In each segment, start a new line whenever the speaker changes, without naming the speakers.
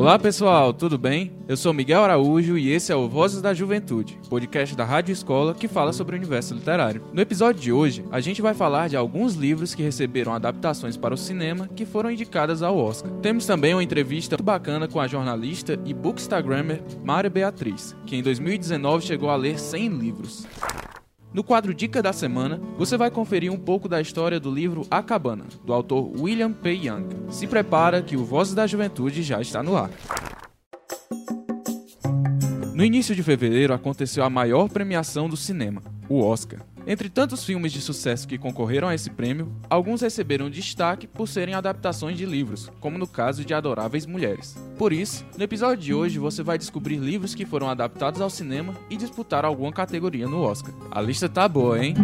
Olá pessoal, tudo bem? Eu sou Miguel Araújo e esse é o Vozes da Juventude, podcast da Rádio Escola que fala sobre o universo literário. No episódio de hoje, a gente vai falar de alguns livros que receberam adaptações para o cinema que foram indicadas ao Oscar. Temos também uma entrevista muito bacana com a jornalista e bookstagrammer Mara Beatriz, que em 2019 chegou a ler 100 livros. No quadro Dica da Semana, você vai conferir um pouco da história do livro A Cabana, do autor William P. Young. Se prepara que o Vozes da Juventude já está no ar. No início de fevereiro aconteceu a maior premiação do cinema, o Oscar. Entre tantos filmes de sucesso que concorreram a esse prêmio, alguns receberam destaque por serem adaptações de livros, como no caso de Adoráveis Mulheres. Por isso, no episódio de hoje você vai descobrir livros que foram adaptados ao cinema e disputar alguma categoria no Oscar. A lista tá boa, hein?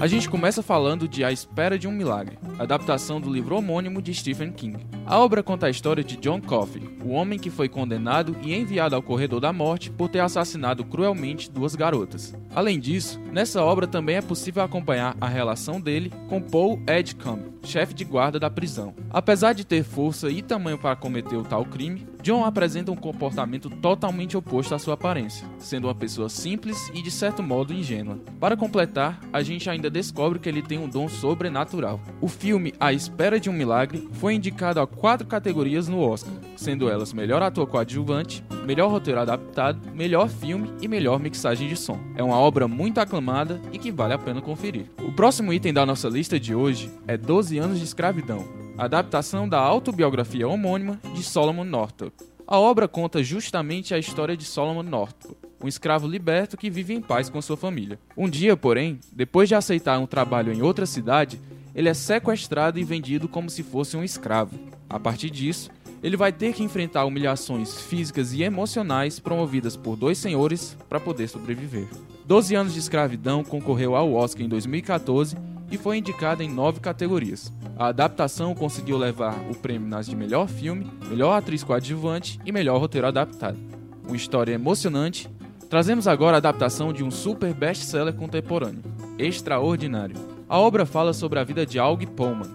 A gente começa falando de A Espera de um Milagre, adaptação do livro homônimo de Stephen King. A obra conta a história de John Coffey, o homem que foi condenado e enviado ao corredor da morte por ter assassinado cruelmente duas garotas. Além disso, nessa obra também é possível acompanhar a relação dele com Paul Edgecombe, chefe de guarda da prisão. Apesar de ter força e tamanho para cometer o tal crime, John apresenta um comportamento totalmente oposto à sua aparência, sendo uma pessoa simples e de certo modo ingênua. Para completar, a gente ainda descobre que ele tem um dom sobrenatural. O filme A Espera de um Milagre foi indicado a quatro categorias no Oscar, sendo elas melhor ator coadjuvante, melhor roteiro adaptado, melhor filme e melhor mixagem de som. É uma obra muito aclamada e que vale a pena conferir. O próximo item da nossa lista de hoje é 12 anos de escravidão, adaptação da autobiografia homônima de Solomon Northup. A obra conta justamente a história de Solomon Northup, um escravo liberto que vive em paz com sua família. Um dia, porém, depois de aceitar um trabalho em outra cidade, ele é sequestrado e vendido como se fosse um escravo. A partir disso, ele vai ter que enfrentar humilhações físicas e emocionais promovidas por dois senhores para poder sobreviver. Doze anos de escravidão concorreu ao Oscar em 2014 e foi indicada em nove categorias. A adaptação conseguiu levar o prêmio nas de melhor filme, melhor atriz coadjuvante e melhor roteiro adaptado. Uma história emocionante. Trazemos agora a adaptação de um super best-seller contemporâneo, Extraordinário. A obra fala sobre a vida de Aug Pullman,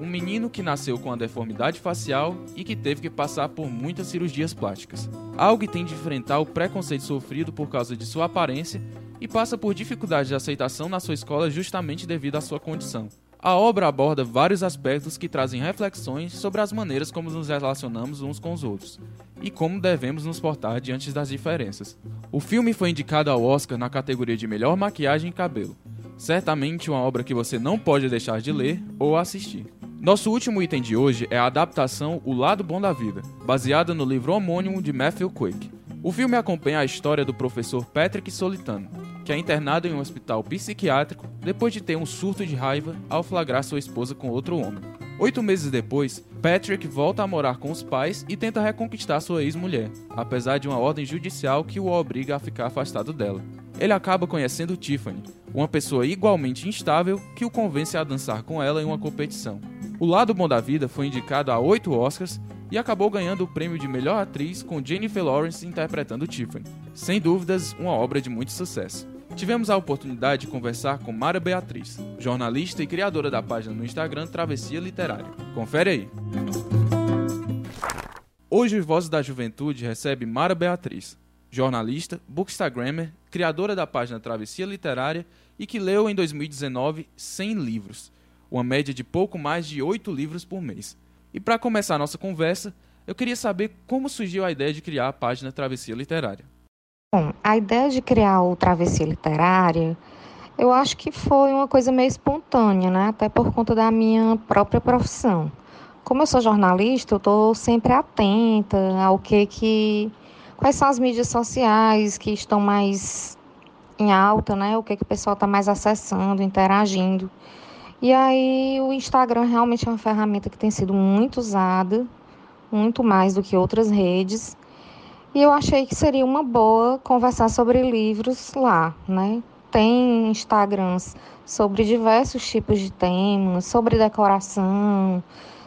um menino que nasceu com a deformidade facial e que teve que passar por muitas cirurgias plásticas. Aug tem de enfrentar o preconceito sofrido por causa de sua aparência e passa por dificuldades de aceitação na sua escola justamente devido à sua condição. A obra aborda vários aspectos que trazem reflexões sobre as maneiras como nos relacionamos uns com os outros e como devemos nos portar diante das diferenças. O filme foi indicado ao Oscar na categoria de melhor maquiagem e cabelo. Certamente uma obra que você não pode deixar de ler ou assistir. Nosso último item de hoje é a adaptação O Lado Bom da Vida, baseada no livro homônimo de Matthew Quick. O filme acompanha a história do professor Patrick Solitano, que é internado em um hospital psiquiátrico depois de ter um surto de raiva ao flagrar sua esposa com outro homem. Oito meses depois, Patrick volta a morar com os pais e tenta reconquistar sua ex-mulher, apesar de uma ordem judicial que o obriga a ficar afastado dela. Ele acaba conhecendo Tiffany, uma pessoa igualmente instável que o convence a dançar com ela em uma competição. O Lado Bom da Vida foi indicado a oito Oscars e acabou ganhando o prêmio de melhor atriz com Jennifer Lawrence interpretando Tiffany. Sem dúvidas, uma obra de muito sucesso. Tivemos a oportunidade de conversar com Mara Beatriz, jornalista e criadora da página no Instagram Travessia Literária. Confere aí! Hoje o Vozes da Juventude recebe Mara Beatriz, jornalista, bookstagrammer, criadora da página Travessia Literária e que leu em 2019 100 livros, uma média de pouco mais de 8 livros por mês. E para começar a nossa conversa, eu queria saber como surgiu a ideia de criar a página Travessia Literária.
Bom, a ideia de criar o Travessia Literária, eu acho que foi uma coisa meio espontânea, né? Até por conta da minha própria profissão. Como eu sou jornalista, eu estou sempre atenta ao que que quais são as mídias sociais que estão mais em alta, né? O que que o pessoal está mais acessando, interagindo. E aí o Instagram realmente é uma ferramenta que tem sido muito usada, muito mais do que outras redes. E eu achei que seria uma boa conversar sobre livros lá, né? Tem Instagrams sobre diversos tipos de temas, sobre decoração,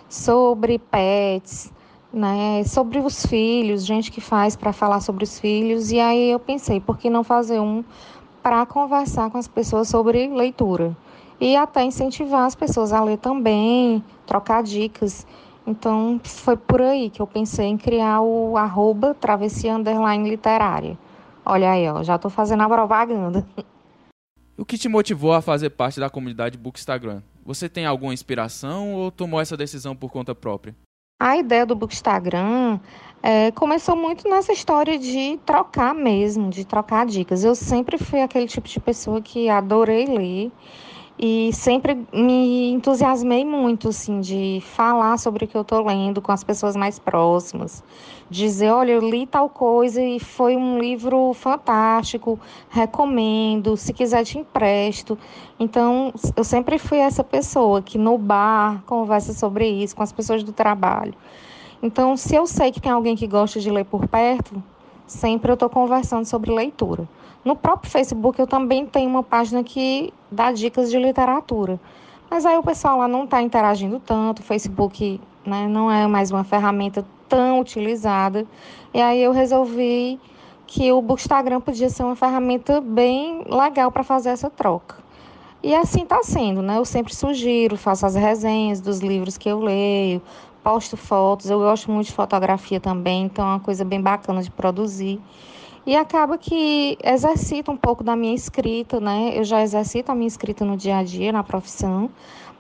sobre pets, né? Sobre os filhos, gente que faz para falar sobre os filhos. E aí eu pensei, por que não fazer um para conversar com as pessoas sobre leitura? E até incentivar as pessoas a ler também, trocar dicas. Então foi por aí que eu pensei em criar o arroba travessia underline literária. Olha aí, ó, já estou fazendo a propaganda.
O que te motivou a fazer parte da comunidade Bookstagram? Você tem alguma inspiração ou tomou essa decisão por conta própria?
A ideia do Bookstagram é, começou muito nessa história de trocar mesmo, de trocar dicas. Eu sempre fui aquele tipo de pessoa que adorei ler e sempre me entusiasmei muito, assim, de falar sobre o que eu estou lendo com as pessoas mais próximas. Dizer, olha, eu li tal coisa e foi um livro fantástico, recomendo, se quiser te empresto. Então, eu sempre fui essa pessoa que no bar conversa sobre isso com as pessoas do trabalho. Então, se eu sei que tem alguém que gosta de ler por perto, sempre eu estou conversando sobre leitura. No próprio Facebook eu também tenho uma página que dá dicas de literatura. Mas aí o pessoal lá não está interagindo tanto, o Facebook né, não é mais uma ferramenta tão utilizada. E aí eu resolvi que o Bookstagram podia ser uma ferramenta bem legal para fazer essa troca. E assim está sendo, né? Eu sempre sugiro, faço as resenhas dos livros que eu leio, posto fotos, eu gosto muito de fotografia também, então é uma coisa bem bacana de produzir. E acaba que exercita um pouco da minha escrita, né? Eu já exercito a minha escrita no dia a dia, na profissão,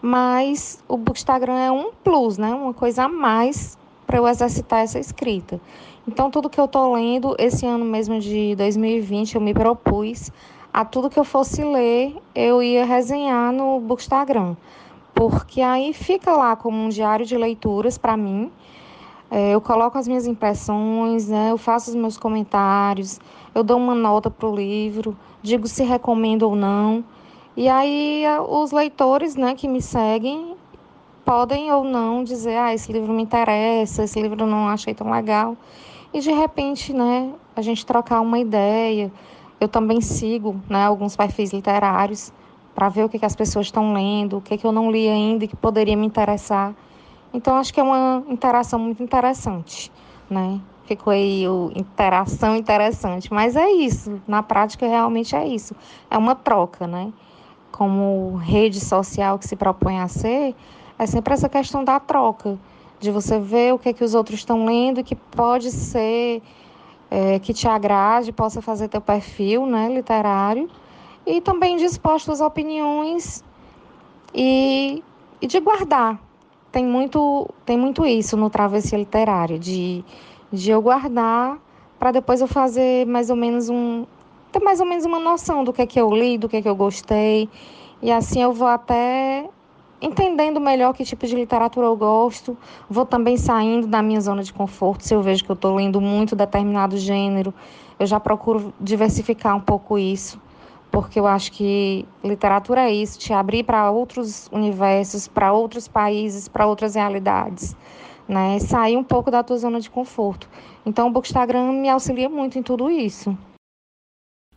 mas o Bookstagram é um plus, né? Uma coisa a mais para eu exercitar essa escrita. Então, tudo que eu estou lendo, esse ano mesmo de 2020, eu me propus a tudo que eu fosse ler, eu ia resenhar no Bookstagram. Porque aí fica lá como um diário de leituras para mim, eu coloco as minhas impressões, né? eu faço os meus comentários, eu dou uma nota para o livro, digo se recomendo ou não. E aí os leitores né, que me seguem podem ou não dizer, ah, esse livro me interessa, esse livro não achei tão legal. E de repente, né, a gente trocar uma ideia. Eu também sigo né, alguns perfis literários para ver o que, que as pessoas estão lendo, o que, que eu não li ainda e que poderia me interessar. Então, acho que é uma interação muito interessante, né? Ficou aí o interação interessante, mas é isso, na prática realmente é isso. É uma troca, né? Como rede social que se propõe a ser, é sempre essa questão da troca, de você ver o que, é que os outros estão lendo, que pode ser é, que te agrade, possa fazer teu perfil né, literário, e também disposto às opiniões e, e de guardar, tem muito, tem muito isso no travessia literária, de, de eu guardar para depois eu fazer mais ou menos um. ter mais ou menos uma noção do que é que eu li, do que é que eu gostei. E assim eu vou até entendendo melhor que tipo de literatura eu gosto. Vou também saindo da minha zona de conforto. Se eu vejo que eu estou lendo muito determinado gênero, eu já procuro diversificar um pouco isso porque eu acho que literatura é isso, te abrir para outros universos, para outros países, para outras realidades, né? Sair um pouco da tua zona de conforto. Então o Bookstagram me auxilia muito em tudo isso.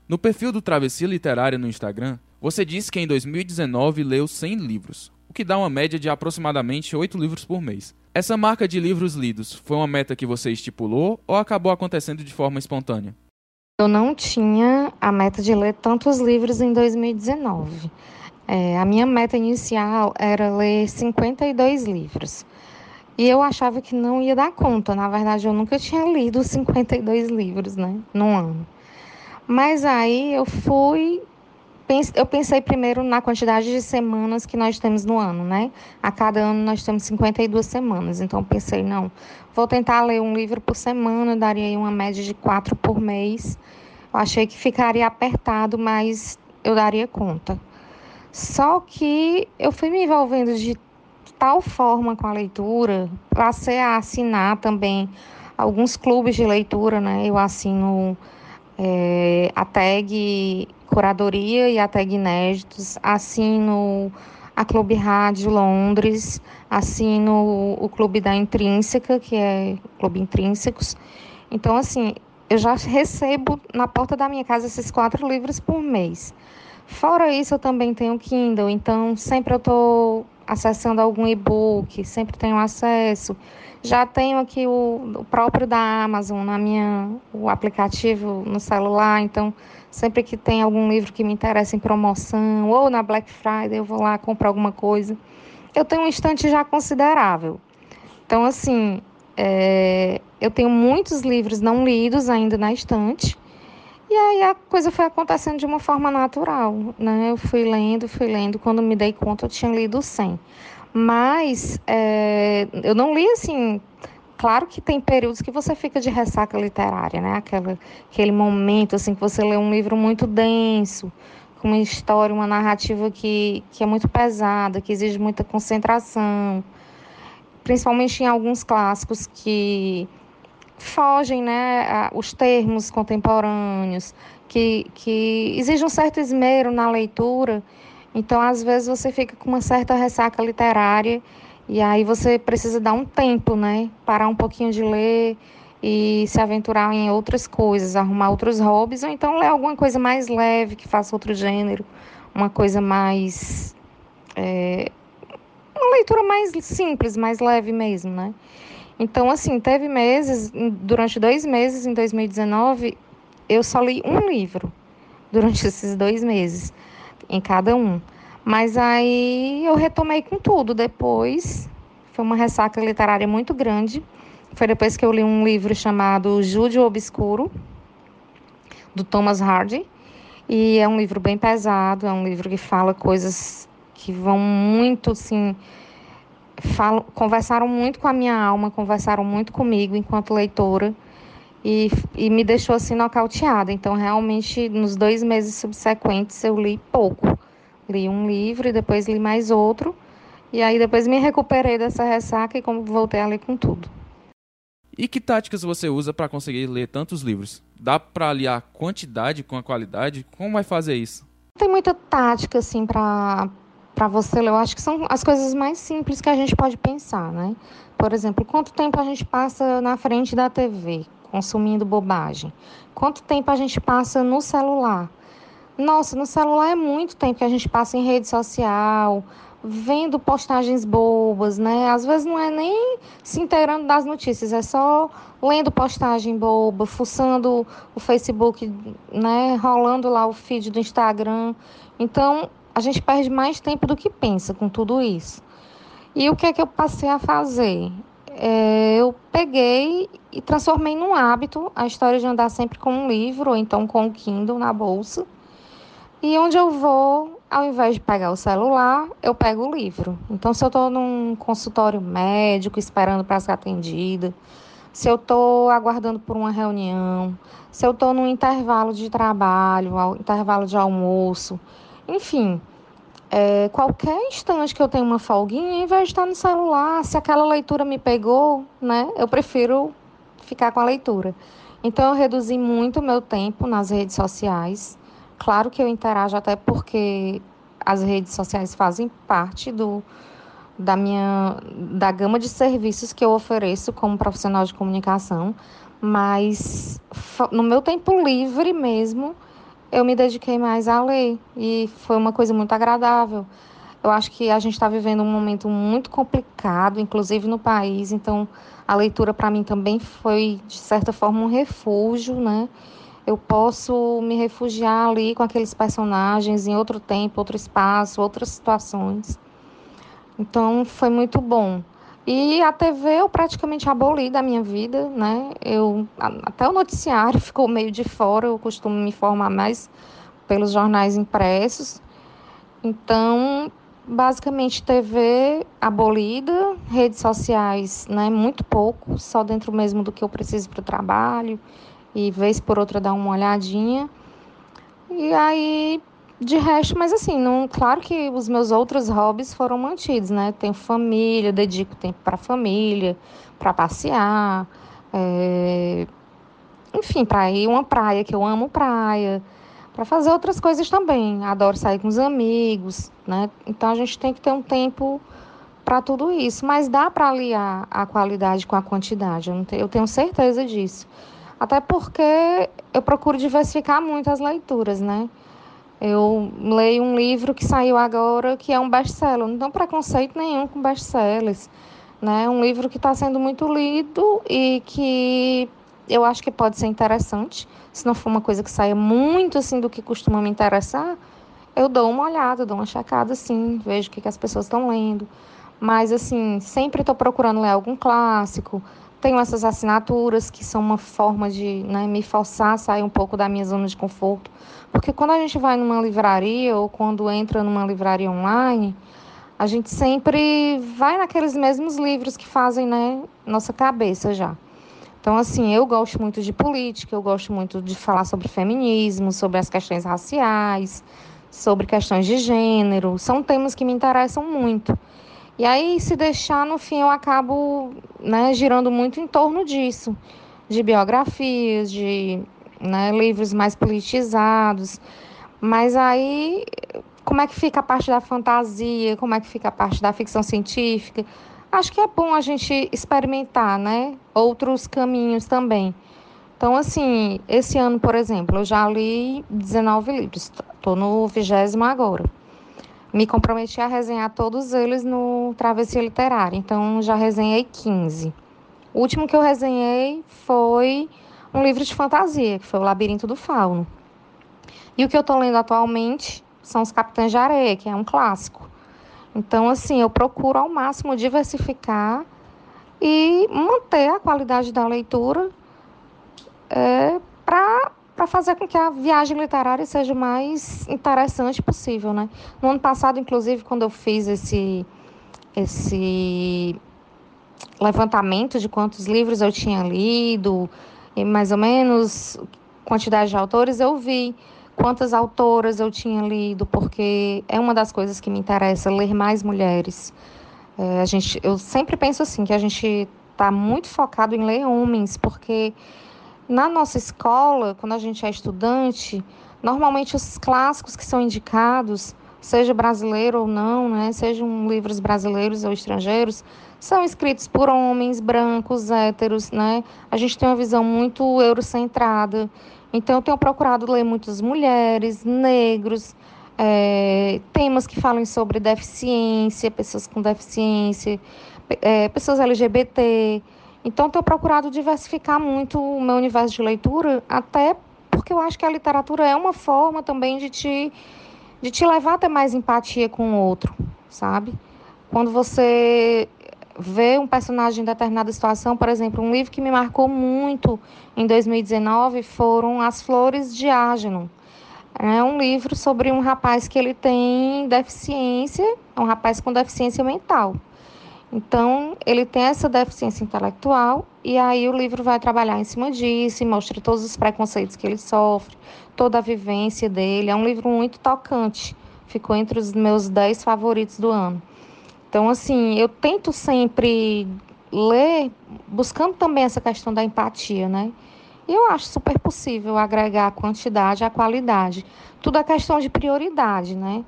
No perfil do Travessia Literária no Instagram, você disse que em 2019 leu 100 livros, o que dá uma média de aproximadamente 8 livros por mês. Essa marca de livros lidos foi uma meta que você estipulou ou acabou acontecendo de forma espontânea?
Eu não tinha a meta de ler tantos livros em 2019. É, a minha meta inicial era ler 52 livros. E eu achava que não ia dar conta. Na verdade, eu nunca tinha lido 52 livros, né, num ano. Mas aí eu fui eu pensei primeiro na quantidade de semanas que nós temos no ano, né? A cada ano nós temos 52 semanas. Então pensei, não, vou tentar ler um livro por semana, daria uma média de quatro por mês. Eu achei que ficaria apertado, mas eu daria conta. Só que eu fui me envolvendo de tal forma com a leitura, passei a assinar também alguns clubes de leitura, né? Eu assino é, a tag Curadoria e a tag Inéditos, assino a Clube Rádio Londres, assino o Clube da Intrínseca, que é o Clube Intrínsecos. Então, assim, eu já recebo na porta da minha casa esses quatro livros por mês. Fora isso, eu também tenho Kindle, então sempre eu estou acessando algum e-book, sempre tenho acesso. Já tenho aqui o, o, próprio da Amazon na minha o aplicativo no celular, então sempre que tem algum livro que me interessa em promoção ou na Black Friday, eu vou lá comprar alguma coisa. Eu tenho um estante já considerável. Então, assim, é, eu tenho muitos livros não lidos ainda na estante. E aí a coisa foi acontecendo de uma forma natural, né? Eu fui lendo, fui lendo. Quando me dei conta, eu tinha lido 100. Mas é, eu não li assim. Claro que tem períodos que você fica de ressaca literária, né? Aquela, aquele momento assim que você lê um livro muito denso, com uma história, uma narrativa que, que é muito pesada, que exige muita concentração, principalmente em alguns clássicos que fogem né, os termos contemporâneos, que, que exigem um certo esmero na leitura. Então, às vezes, você fica com uma certa ressaca literária e aí você precisa dar um tempo, né? Parar um pouquinho de ler e se aventurar em outras coisas, arrumar outros hobbies, ou então ler alguma coisa mais leve, que faça outro gênero, uma coisa mais. É, uma leitura mais simples, mais leve mesmo, né? Então, assim, teve meses, durante dois meses em 2019, eu só li um livro durante esses dois meses, em cada um. Mas aí eu retomei com tudo depois. Foi uma ressaca literária muito grande. Foi depois que eu li um livro chamado Júdio Obscuro, do Thomas Hardy. E é um livro bem pesado, é um livro que fala coisas que vão muito, assim, falam, conversaram muito com a minha alma, conversaram muito comigo enquanto leitora e, e me deixou assim nocauteada. Então, realmente, nos dois meses subsequentes, eu li pouco. Li um livro e depois li mais outro. E aí depois me recuperei dessa ressaca e como voltei a ler com tudo.
E que táticas você usa para conseguir ler tantos livros? Dá para aliar quantidade com a qualidade? Como vai fazer isso?
Tem muita tática assim para para você ler, eu acho que são as coisas mais simples que a gente pode pensar, né? Por exemplo, quanto tempo a gente passa na frente da TV consumindo bobagem? Quanto tempo a gente passa no celular? Nossa, no celular é muito tempo que a gente passa em rede social, vendo postagens bobas, né? Às vezes não é nem se inteirando das notícias, é só lendo postagem boba, fuçando o Facebook, né? Rolando lá o feed do Instagram. Então, a gente perde mais tempo do que pensa com tudo isso. E o que é que eu passei a fazer? É, eu peguei e transformei num hábito a história de andar sempre com um livro, ou então com o um Kindle na bolsa. E onde eu vou, ao invés de pegar o celular, eu pego o livro. Então, se eu estou num consultório médico esperando para ser atendida, se eu estou aguardando por uma reunião, se eu estou num intervalo de trabalho, intervalo de almoço, enfim, é, qualquer instante que eu tenho uma folguinha, em vez de estar no celular, se aquela leitura me pegou, né, eu prefiro ficar com a leitura. Então, eu reduzi muito o meu tempo nas redes sociais. Claro que eu interajo até porque as redes sociais fazem parte do, da minha da gama de serviços que eu ofereço como profissional de comunicação, mas no meu tempo livre mesmo, eu me dediquei mais a ler e foi uma coisa muito agradável. Eu acho que a gente está vivendo um momento muito complicado, inclusive no país, então a leitura para mim também foi, de certa forma, um refúgio, né? Eu posso me refugiar ali com aqueles personagens em outro tempo, outro espaço, outras situações. Então foi muito bom. E a TV eu praticamente aboli da minha vida, né? Eu, até o noticiário ficou meio de fora, eu costumo me informar mais pelos jornais impressos. Então, basicamente TV abolida, redes sociais, né, muito pouco, só dentro mesmo do que eu preciso para o trabalho e vez por outra dar uma olhadinha. E aí de resto, mas assim, não, claro que os meus outros hobbies foram mantidos, né? Tenho família, dedico tempo para família, para passear, é... enfim, para ir uma praia que eu amo praia, para fazer outras coisas também. Adoro sair com os amigos, né? Então a gente tem que ter um tempo para tudo isso, mas dá para aliar a qualidade com a quantidade. Eu, tenho, eu tenho certeza disso. Até porque eu procuro diversificar muito as leituras, né? Eu leio um livro que saiu agora que é um best-seller, não tenho preconceito nenhum com best-sellers. Né? Um livro que está sendo muito lido e que eu acho que pode ser interessante. Se não for uma coisa que saia muito assim do que costuma me interessar, eu dou uma olhada, dou uma checada assim, vejo o que, que as pessoas estão lendo. mas assim, sempre estou procurando ler algum clássico. Tenho essas assinaturas que são uma forma de né, me forçar a sair um pouco da minha zona de conforto. Porque quando a gente vai numa livraria ou quando entra numa livraria online, a gente sempre vai naqueles mesmos livros que fazem né, nossa cabeça já. Então, assim, eu gosto muito de política, eu gosto muito de falar sobre feminismo, sobre as questões raciais, sobre questões de gênero. São temas que me interessam muito. E aí, se deixar, no fim, eu acabo né, girando muito em torno disso, de biografias, de né, livros mais politizados. Mas aí, como é que fica a parte da fantasia? Como é que fica a parte da ficção científica? Acho que é bom a gente experimentar, né? Outros caminhos também. Então, assim, esse ano, por exemplo, eu já li 19 livros. Estou no vigésimo agora me comprometi a resenhar todos eles no Travessia Literária, então já resenhei 15. O último que eu resenhei foi um livro de fantasia, que foi O Labirinto do Fauno. E o que eu estou lendo atualmente são Os Capitães de Areia, que é um clássico. Então, assim, eu procuro ao máximo diversificar e manter a qualidade da leitura é, fazer com que a viagem literária seja o mais interessante possível, né? No ano passado, inclusive, quando eu fiz esse esse levantamento de quantos livros eu tinha lido e mais ou menos quantidade de autores, eu vi quantas autoras eu tinha lido, porque é uma das coisas que me interessa ler mais mulheres. É, a gente, eu sempre penso assim que a gente está muito focado em ler homens, porque na nossa escola, quando a gente é estudante, normalmente os clássicos que são indicados, seja brasileiro ou não, né, sejam livros brasileiros ou estrangeiros, são escritos por homens brancos, héteros, né? A gente tem uma visão muito eurocentrada. Então, eu tenho procurado ler muitas mulheres, negros, é, temas que falem sobre deficiência, pessoas com deficiência, é, pessoas LGBT. Então, tenho procurado diversificar muito o meu universo de leitura, até porque eu acho que a literatura é uma forma também de te, de te levar a ter mais empatia com o outro, sabe? Quando você vê um personagem em determinada situação, por exemplo, um livro que me marcou muito em 2019 foram As Flores de Ágeno. É um livro sobre um rapaz que ele tem deficiência, é um rapaz com deficiência mental. Então, ele tem essa deficiência intelectual e aí o livro vai trabalhar em cima disso e mostra todos os preconceitos que ele sofre, toda a vivência dele. É um livro muito tocante, ficou entre os meus dez favoritos do ano. Então, assim, eu tento sempre ler buscando também essa questão da empatia, né? E eu acho super possível agregar a quantidade à qualidade. Tudo é questão de prioridade, né?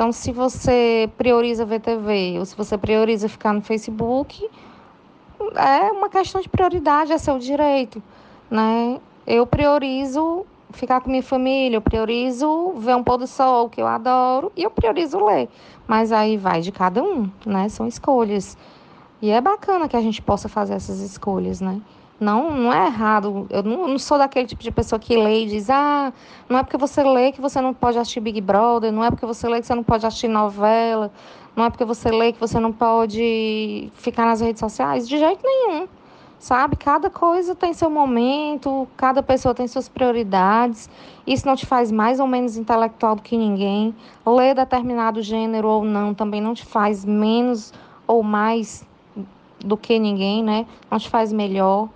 Então, se você prioriza ver TV ou se você prioriza ficar no Facebook, é uma questão de prioridade, é seu direito, né? Eu priorizo ficar com minha família, eu priorizo ver um pôr do sol que eu adoro e eu priorizo ler. Mas aí vai de cada um, né? São escolhas. E é bacana que a gente possa fazer essas escolhas, né? Não, não é errado. Eu não, não, sou daquele tipo de pessoa que lê e diz: ah, não é porque você lê que você não pode assistir Big Brother, não é porque você lê que você não pode assistir novela, não é porque você lê que você não pode ficar nas redes sociais. De jeito nenhum. Sabe? Cada coisa tem seu momento, cada pessoa tem suas prioridades. Isso não te faz mais ou menos intelectual do que ninguém. Ler determinado gênero ou não também não te faz menos ou mais do que ninguém, né? Não te faz melhor.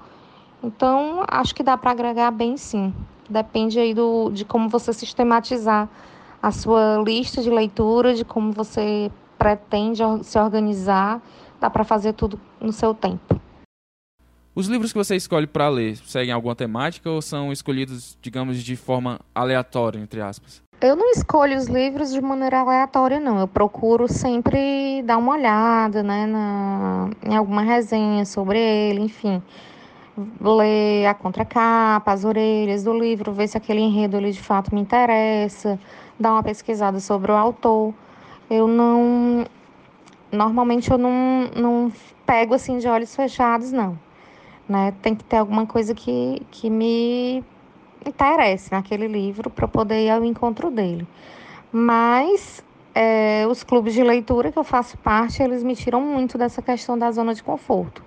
Então, acho que dá para agregar bem sim. Depende aí do, de como você sistematizar a sua lista de leitura, de como você pretende se organizar. Dá para fazer tudo no seu tempo.
Os livros que você escolhe para ler seguem alguma temática ou são escolhidos, digamos, de forma aleatória, entre aspas?
Eu não escolho os livros de maneira aleatória, não. Eu procuro sempre dar uma olhada, né, na, em alguma resenha sobre ele, enfim ler a contracapa, as orelhas do livro, ver se aquele enredo ele de fato me interessa, dar uma pesquisada sobre o autor. Eu não. Normalmente eu não, não pego assim de olhos fechados, não. Né? Tem que ter alguma coisa que, que me interesse naquele livro para poder ir ao encontro dele. Mas é, os clubes de leitura que eu faço parte, eles me tiram muito dessa questão da zona de conforto.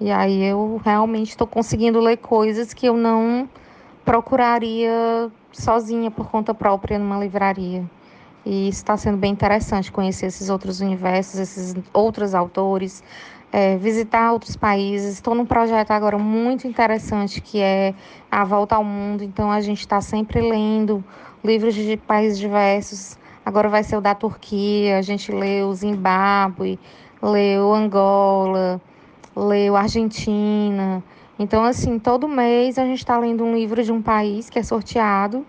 E aí eu realmente estou conseguindo ler coisas que eu não procuraria sozinha por conta própria numa livraria. E está sendo bem interessante conhecer esses outros universos, esses outros autores, é, visitar outros países. Estou num projeto agora muito interessante que é a volta ao mundo. Então a gente está sempre lendo livros de países diversos. Agora vai ser o da Turquia. A gente leu Zimbábue, leu Angola, leu Argentina. Então assim todo mês a gente está lendo um livro de um país que é sorteado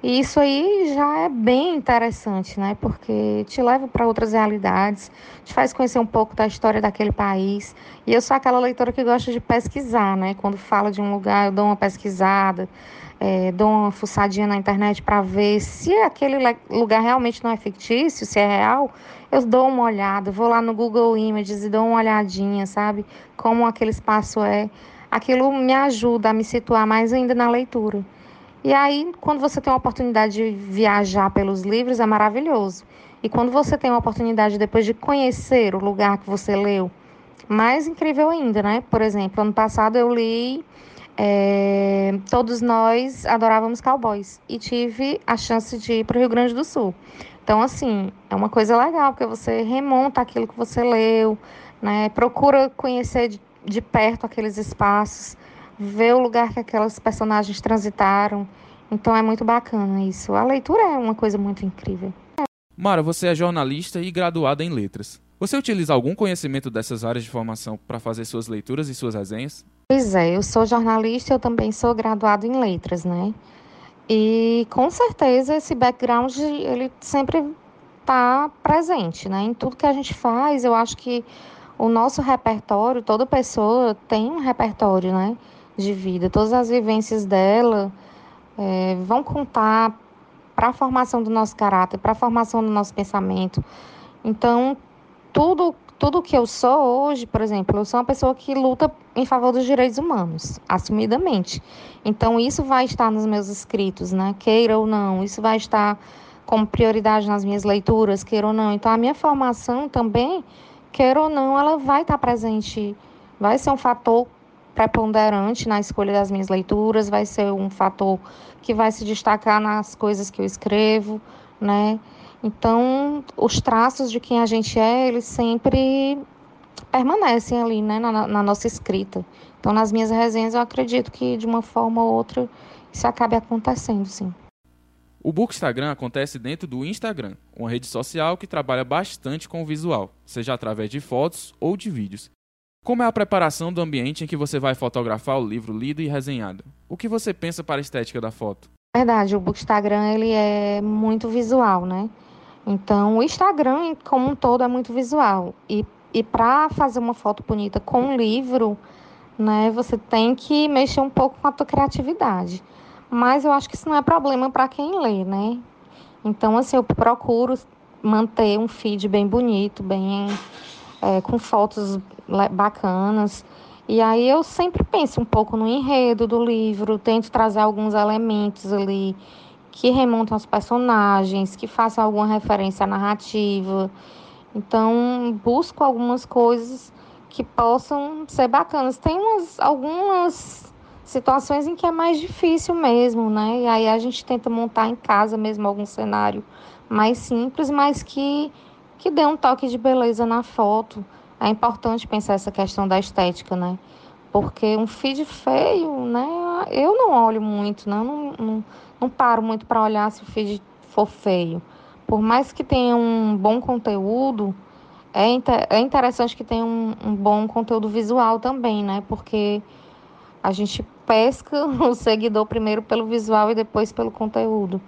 e isso aí já é bem interessante, né? Porque te leva para outras realidades, te faz conhecer um pouco da história daquele país. E eu sou aquela leitora que gosta de pesquisar, né? Quando fala de um lugar, eu dou uma pesquisada, é, dou uma fuçadinha na internet para ver se aquele lugar realmente não é fictício, se é real. Eu dou uma olhada, vou lá no Google Images e dou uma olhadinha, sabe? Como aquele espaço é. Aquilo me ajuda a me situar mais ainda na leitura. E aí, quando você tem a oportunidade de viajar pelos livros, é maravilhoso. E quando você tem a oportunidade depois de conhecer o lugar que você leu, mais incrível ainda, né? Por exemplo, ano passado eu li é, Todos Nós Adorávamos Cowboys e tive a chance de ir para o Rio Grande do Sul. Então, assim, é uma coisa legal, porque você remonta aquilo que você leu, né? Procura conhecer de, de perto aqueles espaços ver o lugar que aquelas personagens transitaram. Então é muito bacana isso. A leitura é uma coisa muito incrível.
Mara, você é jornalista e graduada em letras. Você utiliza algum conhecimento dessas áreas de formação para fazer suas leituras e suas resenhas?
Pois é, eu sou jornalista, eu também sou graduado em letras, né? E com certeza esse background ele sempre está presente, né? Em tudo que a gente faz, eu acho que o nosso repertório, toda pessoa tem um repertório, né? De vida, todas as vivências dela é, vão contar para a formação do nosso caráter, para a formação do nosso pensamento. Então, tudo tudo que eu sou hoje, por exemplo, eu sou uma pessoa que luta em favor dos direitos humanos, assumidamente. Então, isso vai estar nos meus escritos, né? Queira ou não, isso vai estar como prioridade nas minhas leituras, queira ou não. Então, a minha formação também, queira ou não, ela vai estar presente, vai ser um fator preponderante na escolha das minhas leituras, vai ser um fator que vai se destacar nas coisas que eu escrevo, né? Então, os traços de quem a gente é, eles sempre permanecem ali, né, na, na nossa escrita. Então, nas minhas resenhas, eu acredito que de uma forma ou outra isso acabe acontecendo, sim.
O Bookstagram acontece dentro do Instagram, uma rede social que trabalha bastante com o visual, seja através de fotos ou de vídeos. Como é a preparação do ambiente em que você vai fotografar o livro lido e resenhado? O que você pensa para a estética da foto?
Verdade, o Instagram ele é muito visual, né? Então, o Instagram como um todo é muito visual. E, e para fazer uma foto bonita com um livro, né, você tem que mexer um pouco com a tua criatividade. Mas eu acho que isso não é problema para quem lê, né? Então, assim, eu procuro manter um feed bem bonito, bem é, com fotos bacanas. E aí eu sempre penso um pouco no enredo do livro, tento trazer alguns elementos ali que remontam aos personagens, que façam alguma referência à narrativa. Então, busco algumas coisas que possam ser bacanas. Tem umas, algumas situações em que é mais difícil mesmo, né? E aí a gente tenta montar em casa mesmo algum cenário mais simples, mas que, que dê um toque de beleza na foto é importante pensar essa questão da estética, né? Porque um feed feio, né? Eu não olho muito, né? não, não, não paro muito para olhar se o feed for feio. Por mais que tenha um bom conteúdo, é, inter, é interessante que tenha um, um bom conteúdo visual também, né? Porque a gente pesca o seguidor primeiro pelo visual e depois pelo conteúdo.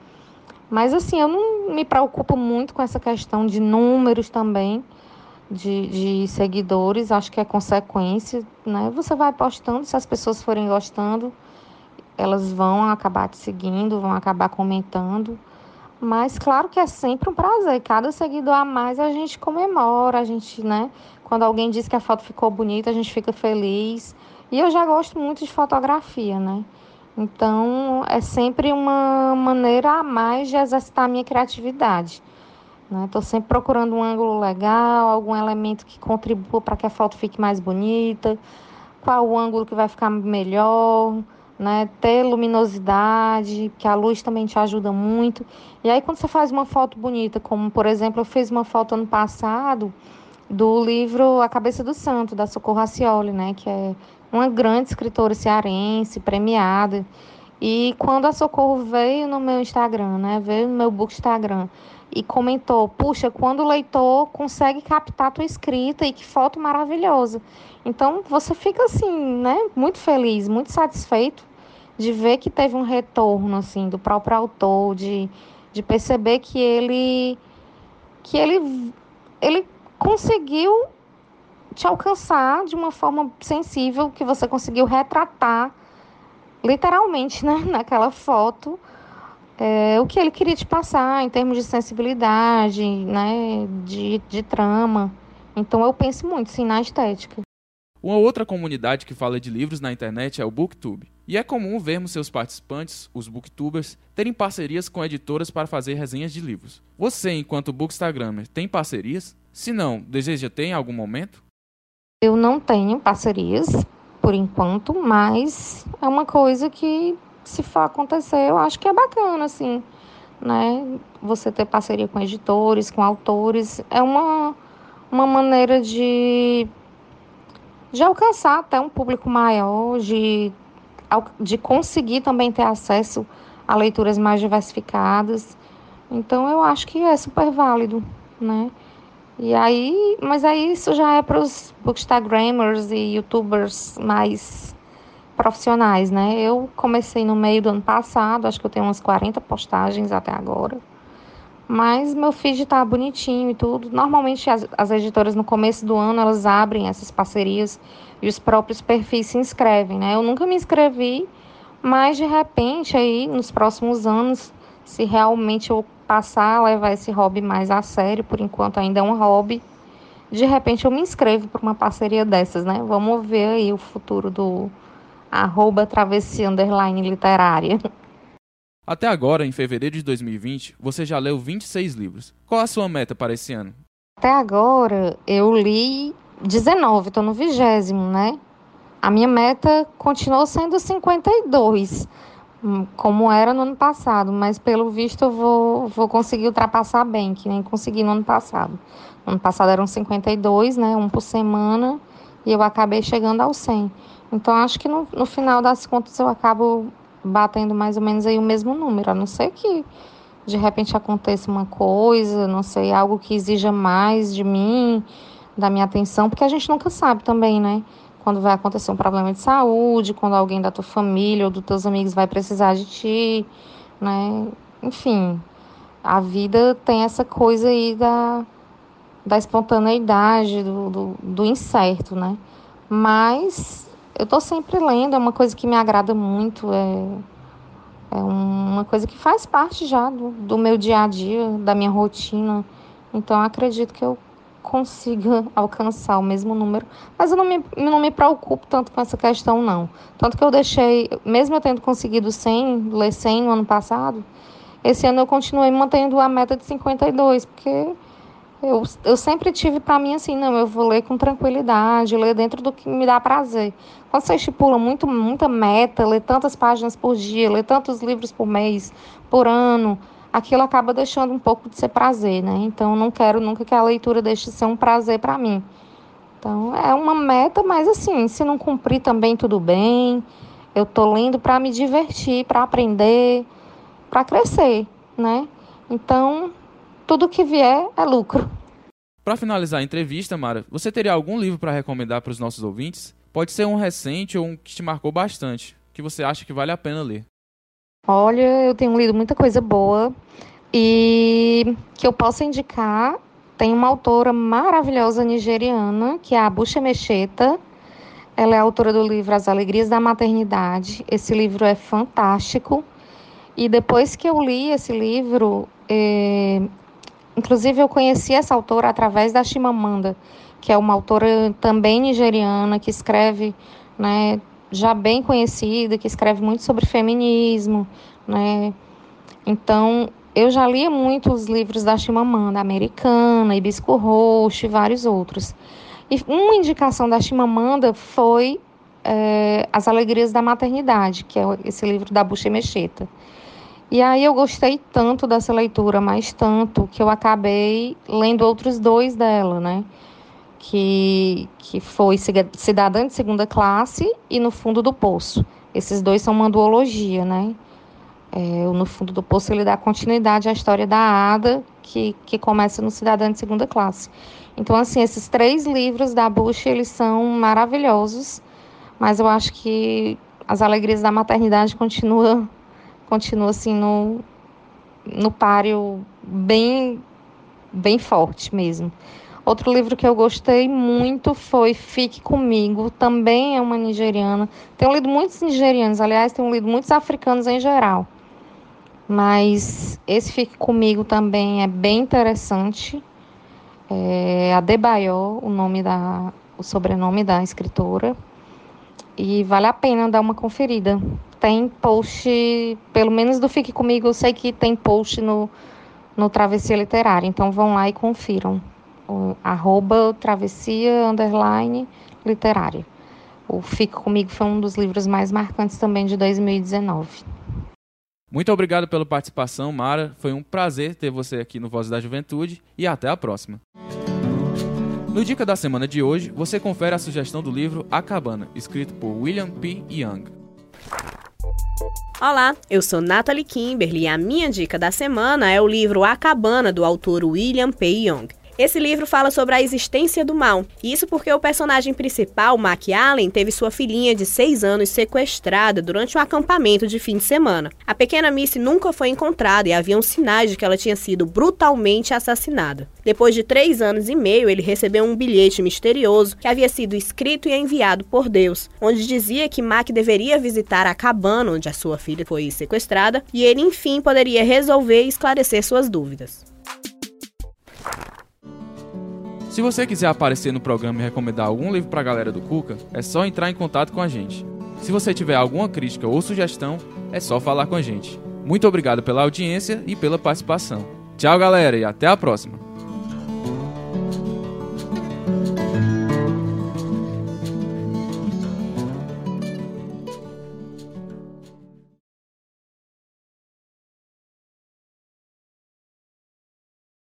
Mas assim, eu não me preocupo muito com essa questão de números também de, de seguidores, acho que é consequência, né? Você vai postando, se as pessoas forem gostando, elas vão acabar te seguindo, vão acabar comentando. Mas claro que é sempre um prazer. Cada seguidor a mais a gente comemora, a gente, né? Quando alguém diz que a foto ficou bonita, a gente fica feliz. E eu já gosto muito de fotografia, né? Então é sempre uma maneira a mais de exercitar a minha criatividade. Estou né? sempre procurando um ângulo legal, algum elemento que contribua para que a foto fique mais bonita, qual o ângulo que vai ficar melhor, né? ter luminosidade, que a luz também te ajuda muito. E aí, quando você faz uma foto bonita, como por exemplo, eu fiz uma foto ano passado do livro A Cabeça do Santo, da Socorro Racioli, né? que é uma grande escritora cearense, premiada. E quando a Socorro veio no meu Instagram, né? veio no meu book Instagram e comentou: Puxa, quando o leitor consegue captar tua escrita e que foto maravilhosa. Então você fica assim, né? Muito feliz, muito satisfeito de ver que teve um retorno assim do próprio autor, de, de perceber que ele que ele ele conseguiu te alcançar de uma forma sensível, que você conseguiu retratar literalmente, né, naquela foto é, o que ele queria te passar em termos de sensibilidade, né, de, de trama. Então eu penso muito sim na estética.
Uma outra comunidade que fala de livros na internet é o Booktube. E é comum vermos seus participantes, os booktubers, terem parcerias com editoras para fazer resenhas de livros. Você, enquanto bookstagrammer, tem parcerias? Se não, deseja ter em algum momento?
Eu não tenho parcerias, por enquanto, mas é uma coisa que se for acontecer, eu acho que é bacana, assim, né? Você ter parceria com editores, com autores, é uma, uma maneira de, de alcançar até um público maior, de, de conseguir também ter acesso a leituras mais diversificadas. Então, eu acho que é super válido, né? E aí, mas aí isso já é para os bookstagrammers e youtubers mais profissionais, né? Eu comecei no meio do ano passado, acho que eu tenho umas 40 postagens até agora. Mas meu feed tá bonitinho e tudo. Normalmente as, as editoras no começo do ano elas abrem essas parcerias e os próprios perfis se inscrevem, né? Eu nunca me inscrevi, mas de repente aí nos próximos anos, se realmente eu passar a levar esse hobby mais a sério, por enquanto ainda é um hobby, de repente eu me inscrevo para uma parceria dessas, né? Vamos ver aí o futuro do arroba travessia underline literária.
Até agora, em fevereiro de 2020, você já leu 26 livros. Qual a sua meta para esse ano?
Até agora, eu li 19, estou no vigésimo, né? A minha meta continuou sendo 52, hum, como era no ano passado, mas pelo visto eu vou, vou conseguir ultrapassar bem, que nem consegui no ano passado. No ano passado eram 52, né? Um por semana, e eu acabei chegando ao 100. Então, acho que no, no final das contas eu acabo batendo mais ou menos aí o mesmo número, a não ser que de repente aconteça uma coisa, não sei, algo que exija mais de mim, da minha atenção, porque a gente nunca sabe também, né? Quando vai acontecer um problema de saúde, quando alguém da tua família ou dos teus amigos vai precisar de ti, né? Enfim, a vida tem essa coisa aí da, da espontaneidade, do, do, do incerto, né? Mas eu estou sempre lendo, é uma coisa que me agrada muito, é, é uma coisa que faz parte já do, do meu dia a dia, da minha rotina. Então acredito que eu consiga alcançar o mesmo número, mas eu não me, não me preocupo tanto com essa questão, não. Tanto que eu deixei, mesmo eu tendo conseguido 100, ler 100 no ano passado, esse ano eu continuei mantendo a meta de 52, porque eu, eu sempre tive para mim assim, não, eu vou ler com tranquilidade, ler dentro do que me dá prazer. Quando você estipula muito, muita meta, ler tantas páginas por dia, ler tantos livros por mês, por ano, aquilo acaba deixando um pouco de ser prazer, né? Então, não quero nunca que a leitura deixe de ser um prazer para mim. Então, é uma meta, mas assim, se não cumprir também, tudo bem. Eu tô lendo para me divertir, para aprender, para crescer, né? Então, tudo que vier é lucro.
Para finalizar a entrevista, Mara, você teria algum livro para recomendar para os nossos ouvintes? Pode ser um recente ou um que te marcou bastante, que você acha que vale a pena ler.
Olha, eu tenho lido muita coisa boa e que eu posso indicar. Tem uma autora maravilhosa nigeriana, que é a Bucha Mecheta. Ela é autora do livro As Alegrias da Maternidade. Esse livro é fantástico. E depois que eu li esse livro, eh, Inclusive, eu conheci essa autora através da Chimamanda, que é uma autora também nigeriana, que escreve, né, já bem conhecida, que escreve muito sobre feminismo, né? Então, eu já lia muito os livros da Chimamanda, Americana, Hibisco Roxo e vários outros. E uma indicação da Chimamanda foi é, As Alegrias da Maternidade, que é esse livro da Buxa Mecheta. E aí eu gostei tanto dessa leitura, mas tanto, que eu acabei lendo outros dois dela, né? Que, que foi Cidadã de Segunda Classe e No Fundo do Poço. Esses dois são uma duologia, né? É, no Fundo do Poço ele dá continuidade à história da Ada, que, que começa no Cidadã de Segunda Classe. Então, assim, esses três livros da Bush, eles são maravilhosos, mas eu acho que As Alegrias da Maternidade continua continua assim no, no páreo bem, bem forte mesmo. Outro livro que eu gostei muito foi Fique Comigo, também é uma nigeriana. Tenho lido muitos nigerianos, aliás, tenho lido muitos africanos em geral. Mas esse Fique Comigo também é bem interessante. É Adebayo, o nome da, o sobrenome da escritora. E vale a pena dar uma conferida tem post, pelo menos do Fique Comigo, eu sei que tem post no, no Travessia Literária. Então vão lá e confiram. O, arroba travessia underline literária. O Fique Comigo foi um dos livros mais marcantes também de 2019.
Muito obrigado pela participação, Mara. Foi um prazer ter você aqui no Voz da Juventude e até a próxima. No Dica da Semana de hoje, você confere a sugestão do livro A Cabana, escrito por William P. Young.
Olá, eu sou Natalie Kimberly e a minha dica da semana é o livro A Cabana, do autor William P. Young. Esse livro fala sobre a existência do mal. Isso porque o personagem principal, Mac Allen, teve sua filhinha de 6 anos sequestrada durante um acampamento de fim de semana. A pequena Missy nunca foi encontrada e haviam sinais de que ela tinha sido brutalmente assassinada. Depois de três anos e meio, ele recebeu um bilhete misterioso que havia sido escrito e enviado por Deus, onde dizia que Mac deveria visitar a cabana onde a sua filha foi sequestrada e ele, enfim, poderia resolver e esclarecer suas dúvidas.
Se você quiser aparecer no programa e recomendar algum livro para a galera do Cuca, é só entrar em contato com a gente. Se você tiver alguma crítica ou sugestão, é só falar com a gente. Muito obrigado pela audiência e pela participação. Tchau, galera, e até a próxima!